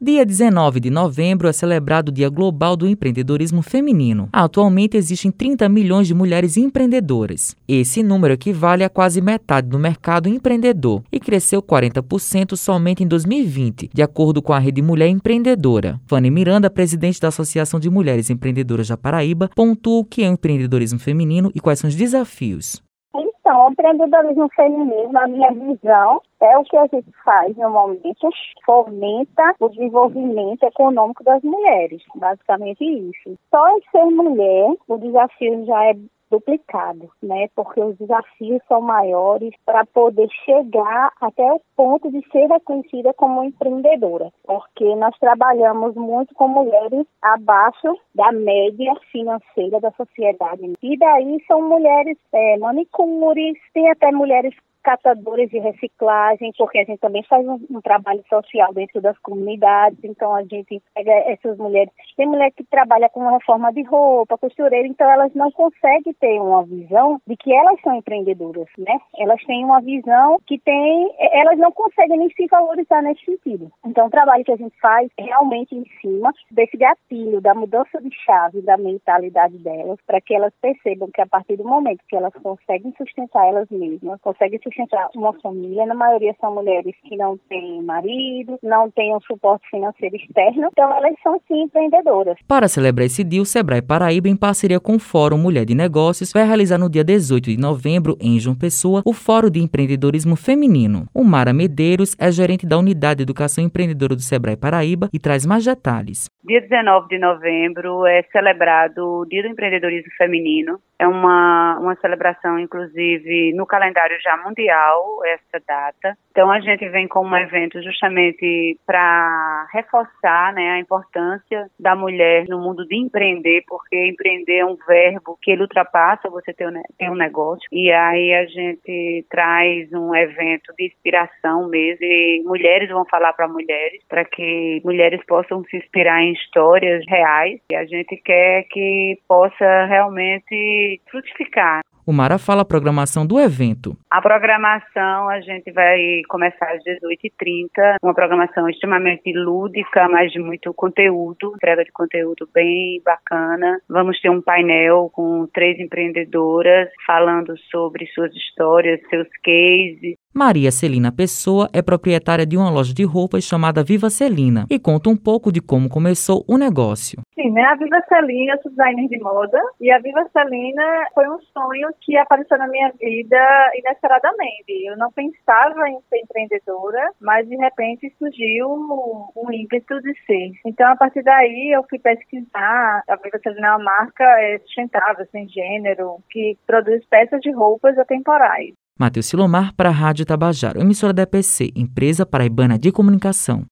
Dia 19 de novembro é celebrado o Dia Global do Empreendedorismo Feminino. Atualmente existem 30 milhões de mulheres empreendedoras. Esse número equivale a quase metade do mercado empreendedor e cresceu 40% somente em 2020, de acordo com a Rede Mulher Empreendedora. Fanny Miranda, presidente da Associação de Mulheres Empreendedoras da Paraíba, pontua o que é o empreendedorismo feminino e quais são os desafios. Então, o empreendedorismo feminino, na minha visão, é o que a gente faz no momento, fomenta o desenvolvimento econômico das mulheres, basicamente isso. Só em ser mulher, o desafio já é duplicado, né? Porque os desafios são maiores para poder chegar até o ponto de ser reconhecida como empreendedora, porque nós trabalhamos muito com mulheres abaixo da média financeira da sociedade. E daí são mulheres é, manicures, tem até mulheres catadores de reciclagem, porque a gente também faz um, um, trabalho social dentro das comunidades, então a gente pega essas mulheres. Tem mulher que trabalha com reforma de roupa, costureira, então elas não conseguem ter uma visão de que elas são empreendedoras, né? Elas têm uma visão que tem, elas não conseguem nem se valorizar nesse sentido. Então o trabalho que a gente faz é realmente em cima desse gatilho, da mudança de chave da mentalidade delas, para que elas percebam que a partir do momento que elas conseguem sustentar elas mesmas, conseguem sustentar sustentar uma família. Na maioria são mulheres que não têm marido, não têm um suporte financeiro externo, então elas são sim empreendedoras. Para celebrar esse dia, o Sebrae Paraíba, em parceria com o Fórum Mulher de Negócios, vai realizar no dia 18 de novembro, em João Pessoa, o Fórum de Empreendedorismo Feminino. O Mara Medeiros é gerente da Unidade de Educação Empreendedora do Sebrae Paraíba e traz mais detalhes. Dia 19 de novembro é celebrado o Dia do Empreendedorismo Feminino. É uma, uma celebração, inclusive, no calendário já mundial, essa data. Então, a gente vem com um evento justamente para reforçar né, a importância da mulher no mundo de empreender, porque empreender é um verbo que ele ultrapassa você ter um negócio. E aí a gente traz um evento de inspiração mesmo, e mulheres vão falar para mulheres, para que mulheres possam se inspirar em histórias reais. E a gente quer que possa realmente frutificar. O Mara fala a programação do evento. A programação a gente vai começar às 18h30, uma programação extremamente lúdica, mas de muito conteúdo, entrega de conteúdo bem bacana. Vamos ter um painel com três empreendedoras falando sobre suas histórias, seus cases, Maria Celina Pessoa é proprietária de uma loja de roupas chamada Viva Celina e conta um pouco de como começou o negócio. Sim, né? A Viva Celina, sou designer de moda e a Viva Celina foi um sonho que apareceu na minha vida inesperadamente. Eu não pensava em ser empreendedora, mas de repente surgiu um ímpeto de ser. Então, a partir daí, eu fui pesquisar. A Viva Celina é uma marca é, sustentável, sem gênero, que produz peças de roupas atemporais. Matheus Silomar para a Rádio Tabajaro, emissora da EPC, Empresa Paraibana de Comunicação.